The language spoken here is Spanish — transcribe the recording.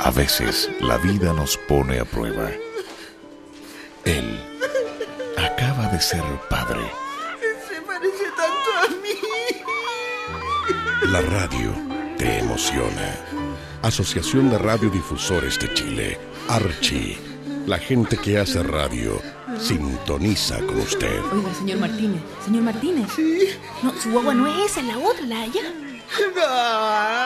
A veces la vida nos pone a prueba. Él acaba de ser padre. Se parece tanto a mí. La radio te emociona. Asociación de Radiodifusores de Chile, Archi. La gente que hace radio sintoniza con usted. Oiga, señor Martínez, señor Martínez. Sí. No, su guagua no es esa, es la otra, la de allá. Ah.